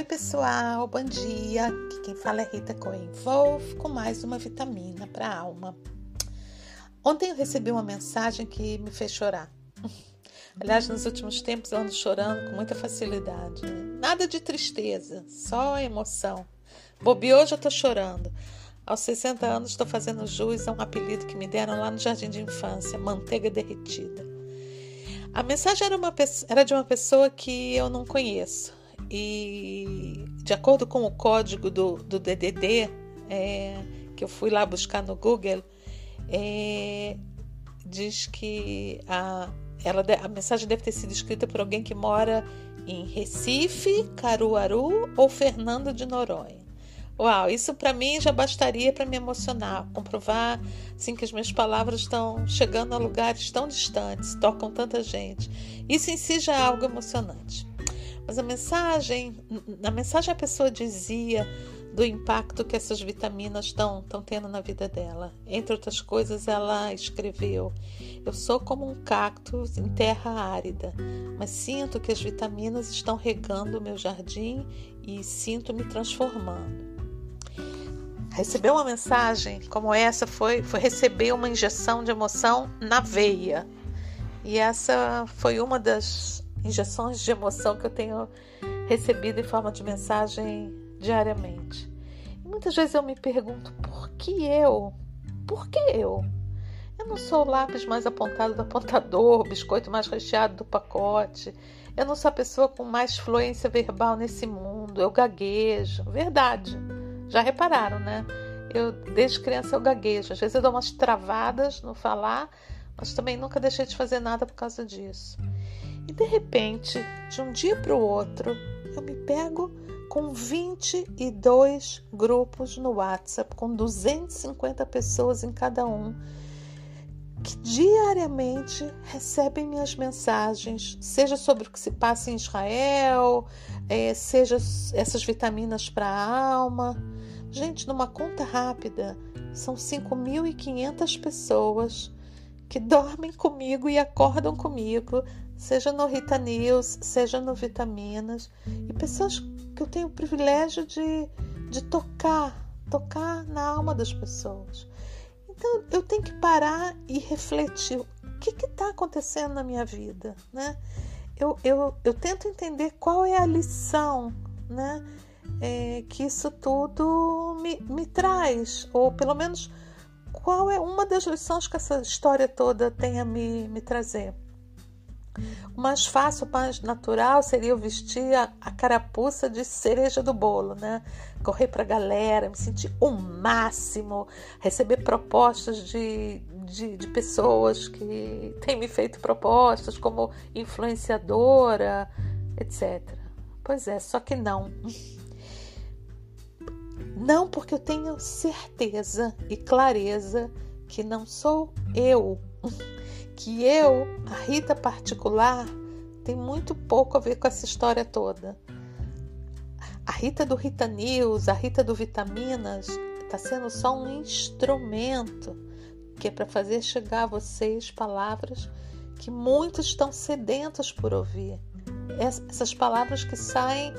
pessoal, bom dia. Aqui quem fala é Rita Coen Wolf com mais uma vitamina para a alma. Ontem eu recebi uma mensagem que me fez chorar. Aliás, nos últimos tempos eu ando chorando com muita facilidade. Né? Nada de tristeza, só emoção. Bobeou, já estou chorando. Aos 60 anos estou fazendo jus a um apelido que me deram lá no jardim de infância, manteiga derretida. A mensagem era, uma, era de uma pessoa que eu não conheço e de acordo com o código do, do DDD, é, que eu fui lá buscar no Google, é, diz que a, ela, a mensagem deve ter sido escrita por alguém que mora em Recife, Caruaru ou Fernando de Noronha. Uau, isso para mim já bastaria para me emocionar, comprovar assim que as minhas palavras estão chegando a lugares tão distantes, tocam tanta gente. Isso em si já é algo emocionante. Mas a mensagem, na mensagem a pessoa dizia do impacto que essas vitaminas estão tendo na vida dela. Entre outras coisas, ela escreveu: Eu sou como um cactus em terra árida, mas sinto que as vitaminas estão regando o meu jardim e sinto me transformando. Receber uma mensagem como essa foi, foi receber uma injeção de emoção na veia. E essa foi uma das injeções de emoção que eu tenho recebido em forma de mensagem diariamente. E muitas vezes eu me pergunto por que eu? Por que eu? Eu não sou o lápis mais apontado do apontador, o biscoito mais recheado do pacote. Eu não sou a pessoa com mais fluência verbal nesse mundo. Eu gaguejo. Verdade. Já repararam, né? Eu, desde criança, eu gaguejo. Às vezes eu dou umas travadas no falar, mas também nunca deixei de fazer nada por causa disso. E de repente, de um dia para o outro, eu me pego com 22 grupos no WhatsApp, com 250 pessoas em cada um, que diariamente recebem minhas mensagens, seja sobre o que se passa em Israel, é, seja essas vitaminas para a alma. Gente, numa conta rápida, são 5.500 pessoas que dormem comigo e acordam comigo seja no Rita News, seja no Vitaminas, e pessoas que eu tenho o privilégio de, de tocar, tocar na alma das pessoas. Então eu tenho que parar e refletir o que está acontecendo na minha vida, né? Eu, eu, eu tento entender qual é a lição, né? É, que isso tudo me, me traz, ou pelo menos qual é uma das lições que essa história toda tem a me, me trazer. O mais fácil, o mais natural seria eu vestir a, a carapuça de cereja do bolo, né? Correr para a galera, me sentir o máximo, receber propostas de, de, de pessoas que têm me feito propostas como influenciadora, etc. Pois é, só que não. Não porque eu tenho certeza e clareza que não sou eu que eu, a Rita particular, tem muito pouco a ver com essa história toda. A Rita do Rita News, a Rita do Vitaminas, está sendo só um instrumento que é para fazer chegar a vocês palavras que muitos estão sedentos por ouvir. Essas palavras que saem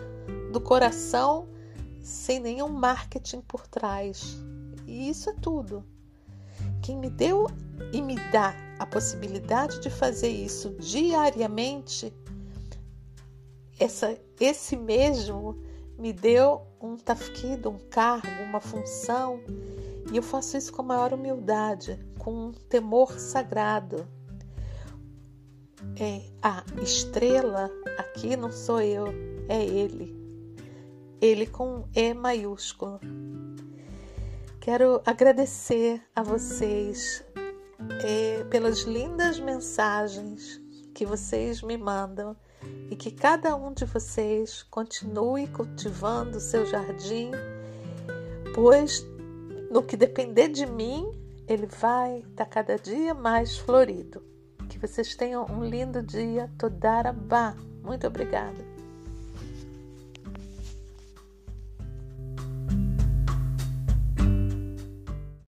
do coração sem nenhum marketing por trás. E isso é tudo. Quem me deu e me dá a possibilidade de fazer isso diariamente, essa, esse mesmo me deu um tafkido, um cargo, uma função, e eu faço isso com a maior humildade, com um temor sagrado. É, a estrela aqui não sou eu, é ele. Ele com E maiúsculo. Quero agradecer a vocês é, pelas lindas mensagens que vocês me mandam e que cada um de vocês continue cultivando o seu jardim, pois no que depender de mim, ele vai estar cada dia mais florido. Que vocês tenham um lindo dia. Todarabá. Muito obrigada.